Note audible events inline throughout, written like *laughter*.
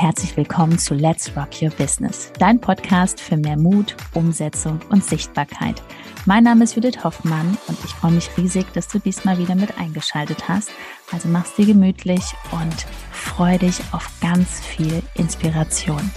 herzlich willkommen zu Let's Rock Your Business, dein Podcast für mehr Mut, Umsetzung und Sichtbarkeit. Mein Name ist Judith Hoffmann und ich freue mich riesig, dass du diesmal wieder mit eingeschaltet hast. Also mach's dir gemütlich und freu dich auf ganz viel Inspiration.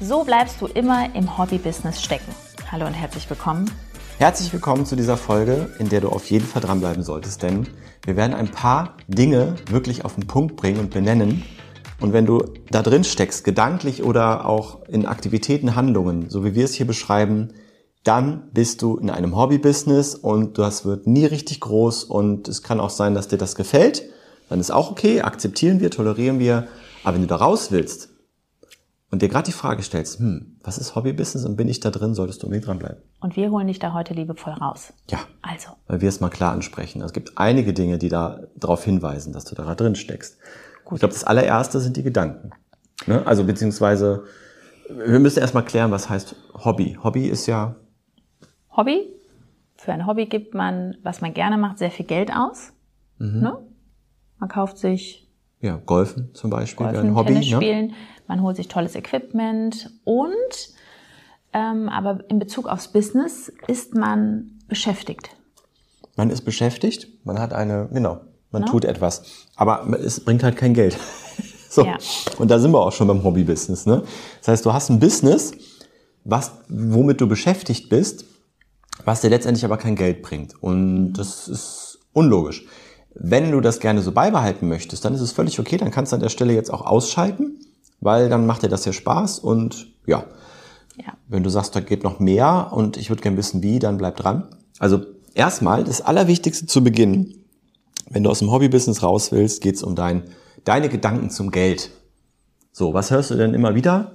So bleibst du immer im Hobby-Business stecken. Hallo und herzlich willkommen Herzlich willkommen zu dieser Folge, in der du auf jeden Fall dranbleiben solltest, denn wir werden ein paar Dinge wirklich auf den Punkt bringen und benennen. Und wenn du da drin steckst, gedanklich oder auch in Aktivitäten, Handlungen, so wie wir es hier beschreiben, dann bist du in einem Hobby-Business und das wird nie richtig groß und es kann auch sein, dass dir das gefällt. Dann ist auch okay, akzeptieren wir, tolerieren wir. Aber wenn du da raus willst, und dir gerade die Frage stellst, hm, was ist Hobbybusiness und bin ich da drin, solltest du unbedingt dranbleiben. Und wir holen dich da heute liebevoll raus. Ja. Also. Weil wir es mal klar ansprechen. Es gibt einige Dinge, die da darauf hinweisen, dass du da drin steckst. Gut. Ich glaube, das allererste sind die Gedanken. Ne? Also beziehungsweise, wir müssen erstmal klären, was heißt Hobby. Hobby ist ja. Hobby? Für ein Hobby gibt man, was man gerne macht, sehr viel Geld aus. Mhm. Ne? Man kauft sich ja, Golfen zum Beispiel Golfen, ein Hobby. Tennis ne? spielen man holt sich tolles Equipment und ähm, aber in Bezug aufs Business ist man beschäftigt. Man ist beschäftigt, man hat eine, genau, man no? tut etwas, aber es bringt halt kein Geld. *laughs* so. Ja. Und da sind wir auch schon beim Hobby-Business. Ne? Das heißt, du hast ein Business, was, womit du beschäftigt bist, was dir letztendlich aber kein Geld bringt. Und das ist unlogisch. Wenn du das gerne so beibehalten möchtest, dann ist es völlig okay, dann kannst du an der Stelle jetzt auch ausschalten weil dann macht dir das ja Spaß und ja, ja. wenn du sagst, da geht noch mehr und ich würde gerne wissen, wie, dann bleib dran. Also erstmal, das Allerwichtigste zu Beginn, wenn du aus dem Hobbybusiness raus willst, geht's um dein, deine Gedanken zum Geld. So, was hörst du denn immer wieder?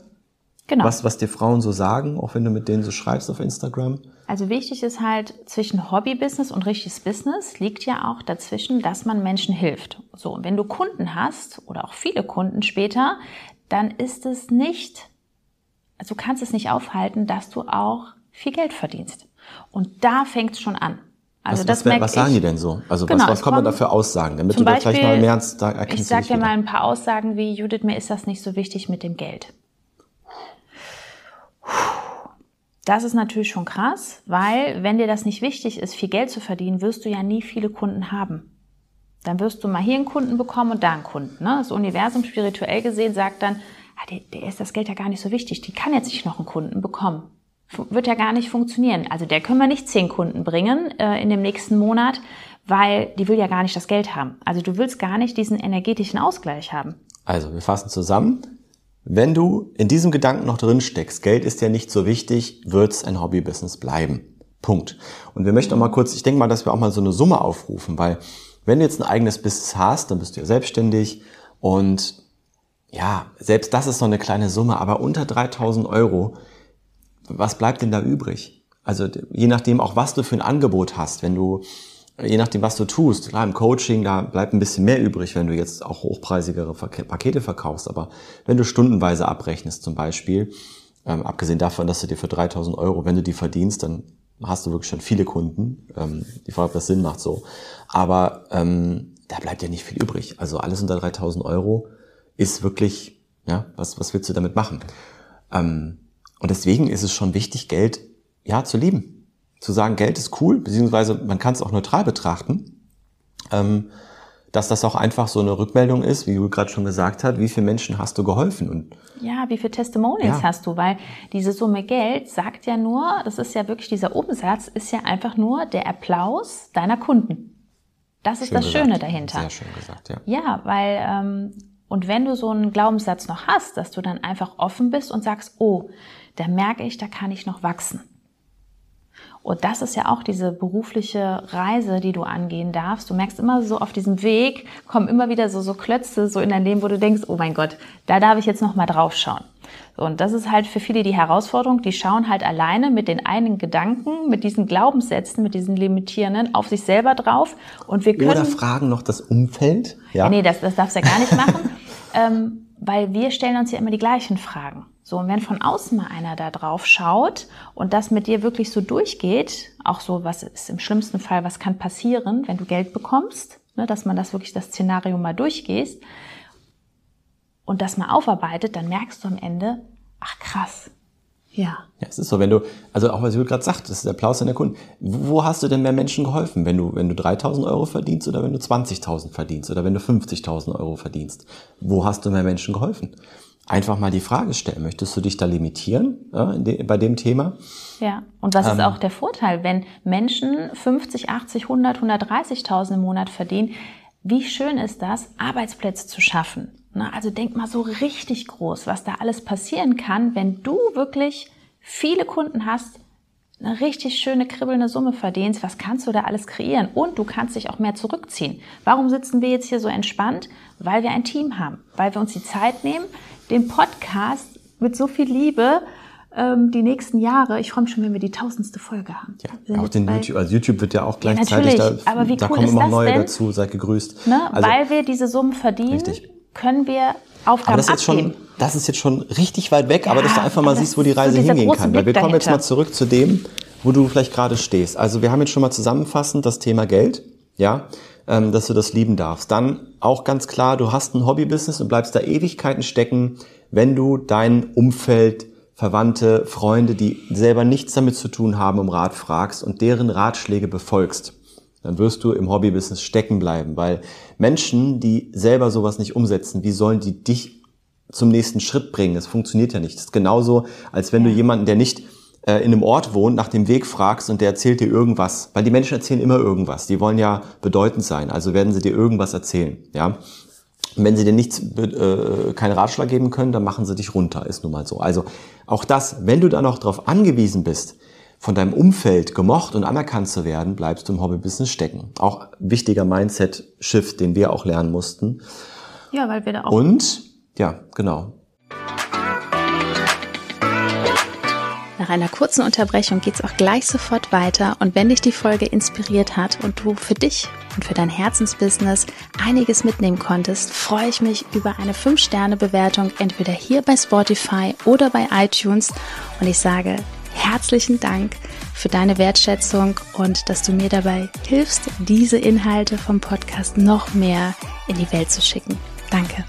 Genau. Was, was dir Frauen so sagen, auch wenn du mit denen so schreibst auf Instagram? Also wichtig ist halt, zwischen Hobbybusiness und richtiges Business liegt ja auch dazwischen, dass man Menschen hilft. So, und wenn du Kunden hast oder auch viele Kunden später, dann ist es nicht, also du kannst es nicht aufhalten, dass du auch viel Geld verdienst. Und da fängt es schon an. Also was, das was, was sagen ich, die denn so? Also genau, was, was kommen da für Aussagen, damit du da vielleicht mal mehr da erkennst? Ich sage dir mal ein paar Aussagen wie, Judith, mir ist das nicht so wichtig mit dem Geld. Das ist natürlich schon krass, weil wenn dir das nicht wichtig ist, viel Geld zu verdienen, wirst du ja nie viele Kunden haben. Dann wirst du mal hier einen Kunden bekommen und da einen Kunden. Ne? Das Universum spirituell gesehen sagt dann, ah, der, der ist das Geld ja gar nicht so wichtig, die kann jetzt nicht noch einen Kunden bekommen. Wird ja gar nicht funktionieren. Also der können wir nicht zehn Kunden bringen äh, in dem nächsten Monat, weil die will ja gar nicht das Geld haben. Also du willst gar nicht diesen energetischen Ausgleich haben. Also wir fassen zusammen. Wenn du in diesem Gedanken noch drin steckst, Geld ist ja nicht so wichtig, wird es ein Hobbybusiness bleiben. Punkt. Und wir möchten auch mal kurz, ich denke mal, dass wir auch mal so eine Summe aufrufen, weil wenn du jetzt ein eigenes Business hast, dann bist du ja selbstständig und ja, selbst das ist noch eine kleine Summe, aber unter 3000 Euro, was bleibt denn da übrig? Also je nachdem auch, was du für ein Angebot hast, wenn du, je nachdem, was du tust, klar, im Coaching, da bleibt ein bisschen mehr übrig, wenn du jetzt auch hochpreisigere Pakete verkaufst, aber wenn du stundenweise abrechnest zum Beispiel, ähm, abgesehen davon, dass du dir für 3000 Euro, wenn du die verdienst, dann hast du wirklich schon viele Kunden. Ähm, die Frage, ob das Sinn macht so. Aber ähm, da bleibt ja nicht viel übrig. Also alles unter 3000 Euro ist wirklich, ja, was, was willst du damit machen? Ähm, und deswegen ist es schon wichtig, Geld, ja, zu lieben. Zu sagen, Geld ist cool, beziehungsweise man kann es auch neutral betrachten. Ähm, dass das auch einfach so eine Rückmeldung ist, wie du gerade schon gesagt hast, wie viele Menschen hast du geholfen und ja, wie viele Testimonials ja. hast du, weil diese Summe Geld sagt ja nur, das ist ja wirklich dieser Umsatz ist ja einfach nur der Applaus deiner Kunden. Das ist schön das gesagt. Schöne dahinter. Sehr schön gesagt, ja. Ja, weil ähm, und wenn du so einen Glaubenssatz noch hast, dass du dann einfach offen bist und sagst, oh, da merke ich, da kann ich noch wachsen. Und das ist ja auch diese berufliche Reise, die du angehen darfst. Du merkst immer so auf diesem Weg, kommen immer wieder so, so Klötze so in dein Leben, wo du denkst, oh mein Gott, da darf ich jetzt noch mal drauf schauen. Und das ist halt für viele die Herausforderung. Die schauen halt alleine mit den einen Gedanken, mit diesen Glaubenssätzen, mit diesen limitierenden auf sich selber drauf. Und wir können. Oder fragen noch das Umfeld. Ja. Nee, das, das darfst du ja gar nicht machen. *laughs* ähm, weil wir stellen uns ja immer die gleichen Fragen. So, und wenn von außen mal einer da drauf schaut und das mit dir wirklich so durchgeht, auch so, was ist im schlimmsten Fall, was kann passieren, wenn du Geld bekommst, ne, dass man das wirklich das Szenario mal durchgehst und das mal aufarbeitet, dann merkst du am Ende, ach krass, ja. Ja, es ist so, wenn du, also auch was ich gerade sagt, das ist der Applaus an der Kunden. Wo hast du denn mehr Menschen geholfen? Wenn du, wenn du 3000 Euro verdienst oder wenn du 20.000 verdienst oder wenn du 50.000 Euro verdienst? Wo hast du mehr Menschen geholfen? Einfach mal die Frage stellen, möchtest du dich da limitieren äh, de, bei dem Thema? Ja, und was ähm, ist auch der Vorteil, wenn Menschen 50, 80, 100, 130.000 im Monat verdienen? Wie schön ist das, Arbeitsplätze zu schaffen? Ne? Also denk mal so richtig groß, was da alles passieren kann, wenn du wirklich viele Kunden hast, eine richtig schöne kribbelnde Summe verdienst, was kannst du da alles kreieren? Und du kannst dich auch mehr zurückziehen. Warum sitzen wir jetzt hier so entspannt? Weil wir ein Team haben, weil wir uns die Zeit nehmen, den Podcast mit so viel Liebe ähm, die nächsten Jahre. Ich freue mich schon, wenn wir die tausendste Folge haben. Ja, auch den YouTube, also YouTube wird ja auch gleichzeitig, ja, da, aber wie da cool kommen immer neue denn? dazu, seid gegrüßt. Ne? Also, weil wir diese Summen verdienen. Richtig können wir Aufgaben aber das ist abgeben. Schon, das ist jetzt schon richtig weit weg, ja, aber dass du einfach mal siehst, wo die Reise so hingehen kann. Weil wir kommen jetzt mal zurück zu dem, wo du vielleicht gerade stehst. Also wir haben jetzt schon mal zusammenfassend das Thema Geld, ja, ähm, dass du das lieben darfst. Dann auch ganz klar, du hast ein Hobbybusiness und bleibst da Ewigkeiten stecken, wenn du dein Umfeld, Verwandte, Freunde, die selber nichts damit zu tun haben, um Rat fragst und deren Ratschläge befolgst dann wirst du im Hobbybusiness stecken bleiben, weil Menschen, die selber sowas nicht umsetzen, wie sollen die dich zum nächsten Schritt bringen? Das funktioniert ja nicht. Das ist genauso, als wenn du jemanden, der nicht äh, in einem Ort wohnt, nach dem Weg fragst und der erzählt dir irgendwas. Weil die Menschen erzählen immer irgendwas. Die wollen ja bedeutend sein. Also werden sie dir irgendwas erzählen. Ja. Und wenn sie dir nichts, äh, keinen Ratschlag geben können, dann machen sie dich runter. Ist nun mal so. Also auch das, wenn du da noch darauf angewiesen bist, von deinem Umfeld gemocht und anerkannt zu werden, bleibst du im Hobbybusiness stecken. Auch wichtiger Mindset-Shift, den wir auch lernen mussten. Ja, weil wir da auch. Und, ja, genau. Nach einer kurzen Unterbrechung geht's auch gleich sofort weiter und wenn dich die Folge inspiriert hat und du für dich und für dein Herzensbusiness einiges mitnehmen konntest, freue ich mich über eine 5-Sterne-Bewertung entweder hier bei Spotify oder bei iTunes und ich sage herzlichen Dank für deine Wertschätzung und dass du mir dabei hilfst, diese Inhalte vom Podcast noch mehr in die Welt zu schicken. Danke.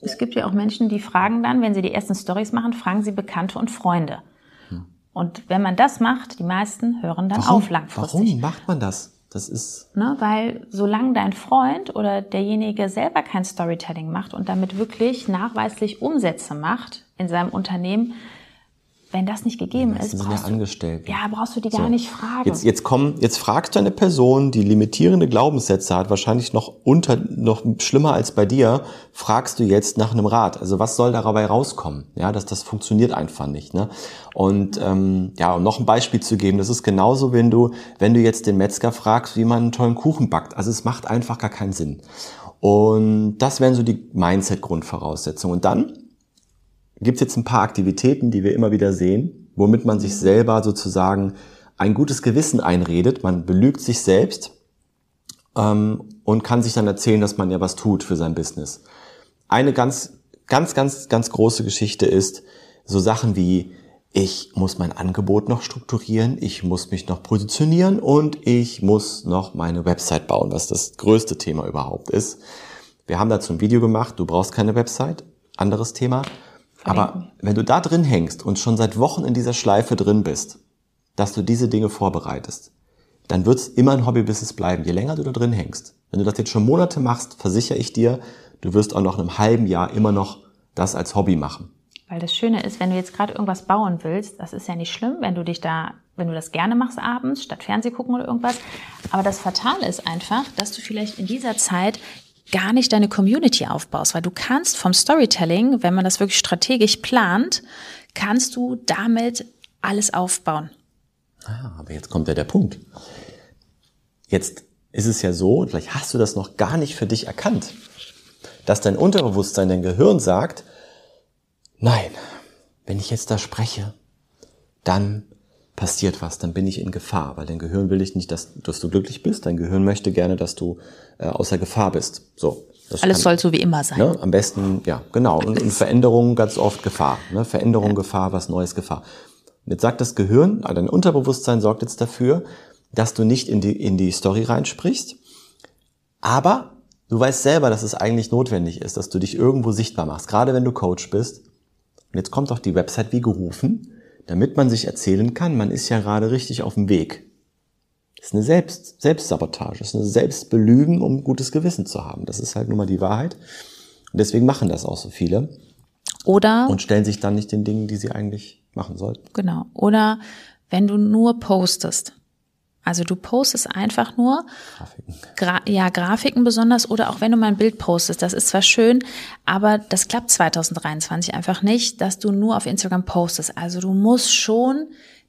Es gibt ja auch Menschen, die fragen dann, wenn sie die ersten Stories machen, fragen sie Bekannte und Freunde. Hm. Und wenn man das macht, die meisten hören dann warum, auf langfristig. Warum macht man das? Das ist. Ne, weil solange dein Freund oder derjenige selber kein Storytelling macht und damit wirklich nachweislich Umsätze macht in seinem Unternehmen, wenn das nicht gegeben ja, ist, brauchst, ja Angestellten. ja, brauchst du die gar so. nicht fragen. Jetzt, jetzt, komm, jetzt fragst du eine Person, die limitierende Glaubenssätze hat, wahrscheinlich noch unter, noch schlimmer als bei dir, fragst du jetzt nach einem Rat. Also was soll dabei rauskommen? Ja, dass das funktioniert einfach nicht. Ne? Und ähm, ja, um noch ein Beispiel zu geben, das ist genauso, wenn du, wenn du jetzt den Metzger fragst, wie man einen tollen Kuchen backt. Also es macht einfach gar keinen Sinn. Und das wären so die Mindset-Grundvoraussetzungen. Und dann gibt es jetzt ein paar Aktivitäten, die wir immer wieder sehen, womit man sich selber sozusagen ein gutes Gewissen einredet. Man belügt sich selbst ähm, und kann sich dann erzählen, dass man ja was tut für sein Business. Eine ganz, ganz, ganz, ganz große Geschichte ist so Sachen wie, ich muss mein Angebot noch strukturieren, ich muss mich noch positionieren und ich muss noch meine Website bauen, was das größte Thema überhaupt ist. Wir haben dazu ein Video gemacht, du brauchst keine Website, anderes Thema. Aber wenn du da drin hängst und schon seit Wochen in dieser Schleife drin bist, dass du diese Dinge vorbereitest, dann wird es immer ein Hobbybusiness bleiben, je länger du da drin hängst. Wenn du das jetzt schon Monate machst, versichere ich dir, du wirst auch noch in einem halben Jahr immer noch das als Hobby machen. Weil das Schöne ist, wenn du jetzt gerade irgendwas bauen willst, das ist ja nicht schlimm, wenn du dich da, wenn du das gerne machst abends, statt Fernseh gucken oder irgendwas. Aber das Fatale ist einfach, dass du vielleicht in dieser Zeit gar nicht deine Community aufbaust, weil du kannst vom Storytelling, wenn man das wirklich strategisch plant, kannst du damit alles aufbauen. Ah, aber jetzt kommt ja der Punkt. Jetzt ist es ja so, vielleicht hast du das noch gar nicht für dich erkannt, dass dein Unterbewusstsein, dein Gehirn sagt, nein, wenn ich jetzt da spreche, dann passiert was, dann bin ich in Gefahr, weil dein Gehirn will dich nicht, dass, dass du glücklich bist. Dein Gehirn möchte gerne, dass du äh, außer Gefahr bist. So, Das Alles kann, soll so wie immer sein. Ne, am besten, ja, genau. Und, und Veränderungen ganz oft Gefahr. Ne? Veränderung, ja. Gefahr, was Neues, Gefahr. Und jetzt sagt das Gehirn, also dein Unterbewusstsein sorgt jetzt dafür, dass du nicht in die, in die Story reinsprichst. Aber du weißt selber, dass es eigentlich notwendig ist, dass du dich irgendwo sichtbar machst. Gerade wenn du Coach bist. Und jetzt kommt doch die Website wie gerufen, damit man sich erzählen kann, man ist ja gerade richtig auf dem Weg. Das ist eine Selbst, Selbstsabotage, das ist eine Selbstbelügen, um gutes Gewissen zu haben. Das ist halt nun mal die Wahrheit. Und deswegen machen das auch so viele. Oder. Und stellen sich dann nicht den Dingen, die sie eigentlich machen sollten. Genau. Oder wenn du nur postest. Also du postest einfach nur Grafiken. Gra ja, Grafiken besonders oder auch wenn du mal ein Bild postest. Das ist zwar schön, aber das klappt 2023 einfach nicht, dass du nur auf Instagram postest. Also du musst schon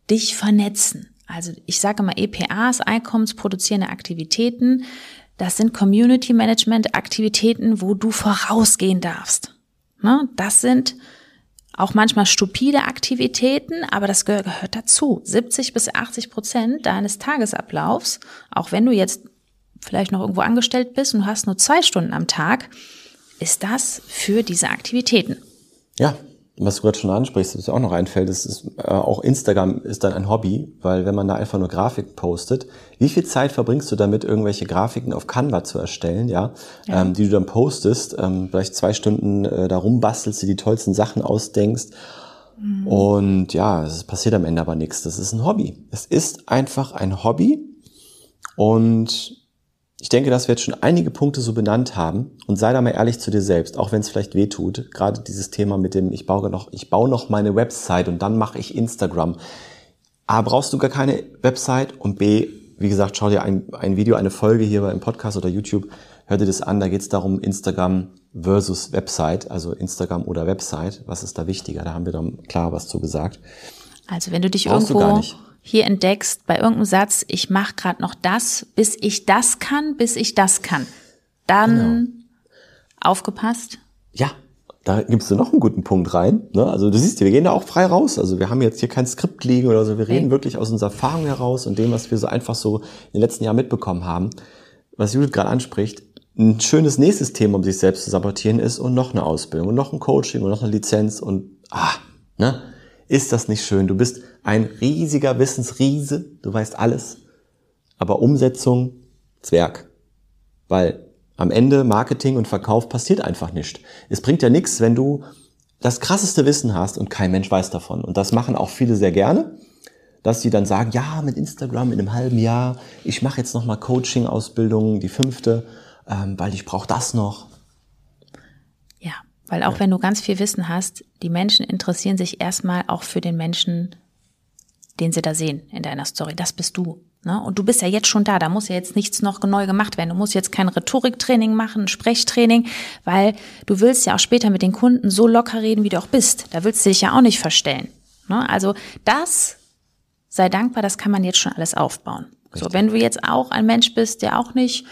dich vernetzen. Also ich sage mal EPAs, einkommensproduzierende Aktivitäten. Das sind Community Management Aktivitäten, wo du vorausgehen darfst. Ne? Das sind auch manchmal stupide Aktivitäten, aber das gehört dazu. 70 bis 80 Prozent deines Tagesablaufs, auch wenn du jetzt vielleicht noch irgendwo angestellt bist und du hast nur zwei Stunden am Tag, ist das für diese Aktivitäten. Ja, was du gerade schon ansprichst, was mir auch noch einfällt, ist, ist äh, auch Instagram ist dann ein Hobby, weil wenn man da einfach nur Grafik postet, wie viel Zeit verbringst du damit, irgendwelche Grafiken auf Canva zu erstellen, ja, ja. Ähm, die du dann postest, ähm, vielleicht zwei Stunden äh, da rumbastelst, dir die tollsten Sachen ausdenkst mhm. und ja, es passiert am Ende aber nichts. Das ist ein Hobby. Es ist einfach ein Hobby und ich denke, dass wir jetzt schon einige Punkte so benannt haben und sei da mal ehrlich zu dir selbst, auch wenn es vielleicht weh tut. Gerade dieses Thema mit dem, ich baue noch, ich baue noch meine Website und dann mache ich Instagram. A, brauchst du gar keine Website und B, wie gesagt, schau dir ein, ein Video, eine Folge hier im Podcast oder YouTube, hör dir das an, da geht es darum, Instagram versus Website, also Instagram oder Website, was ist da wichtiger? Da haben wir dann klar was zu gesagt. Also wenn du dich brauchst irgendwo hier entdeckst bei irgendeinem Satz, ich mache gerade noch das, bis ich das kann, bis ich das kann. Dann genau. aufgepasst. Ja, da gibst du noch einen guten Punkt rein. Ne? Also du siehst, wir gehen da auch frei raus. Also wir haben jetzt hier kein Skript liegen oder so. Wir reden okay. wirklich aus unserer Erfahrung heraus und dem, was wir so einfach so in den letzten Jahren mitbekommen haben. Was Judith gerade anspricht, ein schönes nächstes Thema, um sich selbst zu sabotieren, ist und noch eine Ausbildung und noch ein Coaching und noch eine Lizenz und ah, ne? Ist das nicht schön? Du bist ein riesiger Wissensriese, du weißt alles, aber Umsetzung Zwerg. Weil am Ende Marketing und Verkauf passiert einfach nicht. Es bringt ja nichts, wenn du das krasseste Wissen hast und kein Mensch weiß davon. Und das machen auch viele sehr gerne, dass sie dann sagen, ja, mit Instagram in einem halben Jahr, ich mache jetzt nochmal Coaching-Ausbildung, die fünfte, ähm, weil ich brauche das noch. Weil auch ja. wenn du ganz viel Wissen hast, die Menschen interessieren sich erstmal auch für den Menschen, den sie da sehen in deiner Story. Das bist du. Ne? Und du bist ja jetzt schon da. Da muss ja jetzt nichts noch neu gemacht werden. Du musst jetzt kein Rhetoriktraining machen, Sprechtraining, weil du willst ja auch später mit den Kunden so locker reden, wie du auch bist. Da willst du dich ja auch nicht verstellen. Ne? Also das, sei dankbar, das kann man jetzt schon alles aufbauen. Richtig. So, wenn du jetzt auch ein Mensch bist, der auch nicht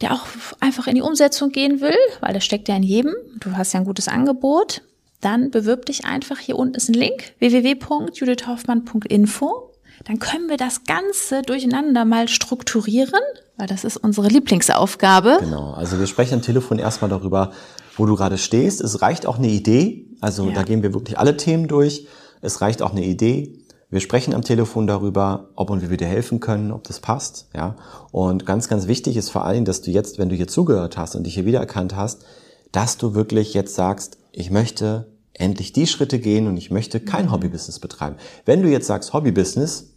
der auch einfach in die Umsetzung gehen will, weil das steckt ja in jedem. Du hast ja ein gutes Angebot. Dann bewirb dich einfach. Hier unten ist ein Link www.judithhoffmann.info. Dann können wir das Ganze durcheinander mal strukturieren, weil das ist unsere Lieblingsaufgabe. Genau. Also wir sprechen am Telefon erstmal darüber, wo du gerade stehst. Es reicht auch eine Idee. Also ja. da gehen wir wirklich alle Themen durch. Es reicht auch eine Idee. Wir sprechen am Telefon darüber, ob und wie wir dir helfen können, ob das passt, ja. Und ganz, ganz wichtig ist vor allem, dass du jetzt, wenn du hier zugehört hast und dich hier wiedererkannt hast, dass du wirklich jetzt sagst, ich möchte endlich die Schritte gehen und ich möchte kein mhm. Hobbybusiness betreiben. Wenn du jetzt sagst Hobbybusiness,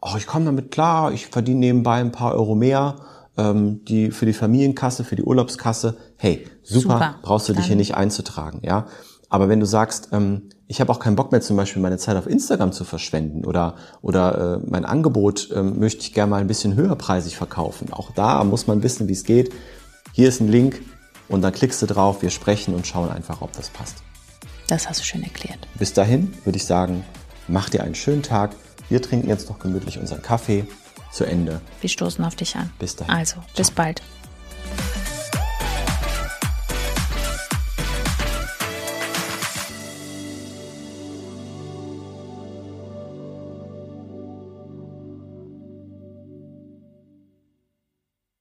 oh, ich komme damit klar, ich verdiene nebenbei ein paar Euro mehr, ähm, die für die Familienkasse, für die Urlaubskasse, hey, super, super. brauchst du Dann. dich hier nicht einzutragen, ja. Aber wenn du sagst, ähm, ich habe auch keinen Bock mehr, zum Beispiel meine Zeit auf Instagram zu verschwenden oder, oder äh, mein Angebot äh, möchte ich gerne mal ein bisschen höherpreisig verkaufen. Auch da muss man wissen, wie es geht. Hier ist ein Link und dann klickst du drauf, wir sprechen und schauen einfach, ob das passt. Das hast du schön erklärt. Bis dahin würde ich sagen, mach dir einen schönen Tag. Wir trinken jetzt noch gemütlich unseren Kaffee zu Ende. Wir stoßen auf dich an. Bis dahin. Also, bis bald.